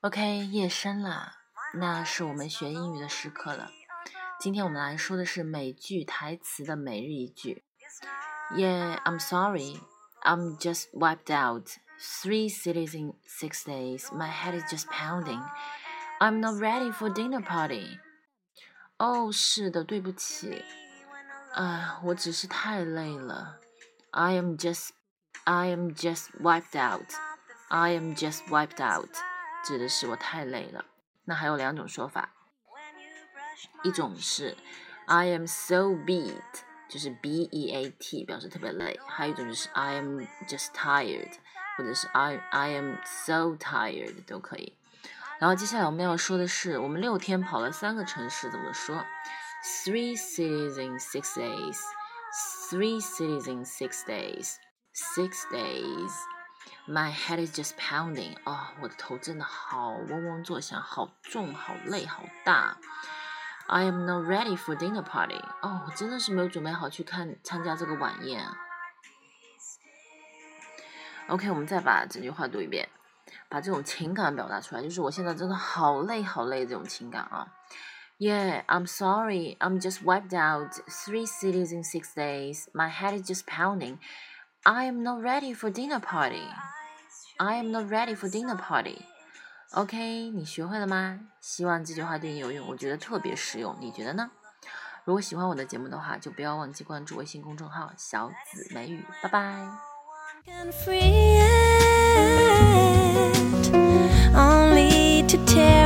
OK，夜深了，那是我们学英语的时刻了。今天我们来说的是美剧台词的每日一句。Yeah, I'm sorry. I'm just wiped out. Three cities in six days. My head is just pounding. I'm not ready for dinner party. 哦，是的，对不起。啊，我只是太累了。I am just, I am just wiped out. I am just wiped out. 指的是我太累了。那还有两种说法，一种是 I am so beat，就是 B E A T 表示特别累；还有一种就是 I am just tired，或者是 I I am so tired 都可以。然后接下来我们要说的是，我们六天跑了三个城市，怎么说？Three cities in six days. Three cities in six days. Six days. My head is just pounding. 哦，我的头真的好嗡嗡作响，好重，好累，好大。I am not ready for dinner party. 哦，我真的是没有准备好去看参加这个晚宴。OK，我们再把整句话读一遍，把这种情感表达出来，就是我现在真的好累，好累这种情感啊。Yeah, I'm sorry. I'm just wiped out. Three cities in six days. My head is just pounding. I am not ready for dinner party. I am not ready for dinner party. OK，你学会了吗？希望这句话对你有用，我觉得特别实用，你觉得呢？如果喜欢我的节目的话，就不要忘记关注微信公众号“小紫美语”，拜拜。Only to tear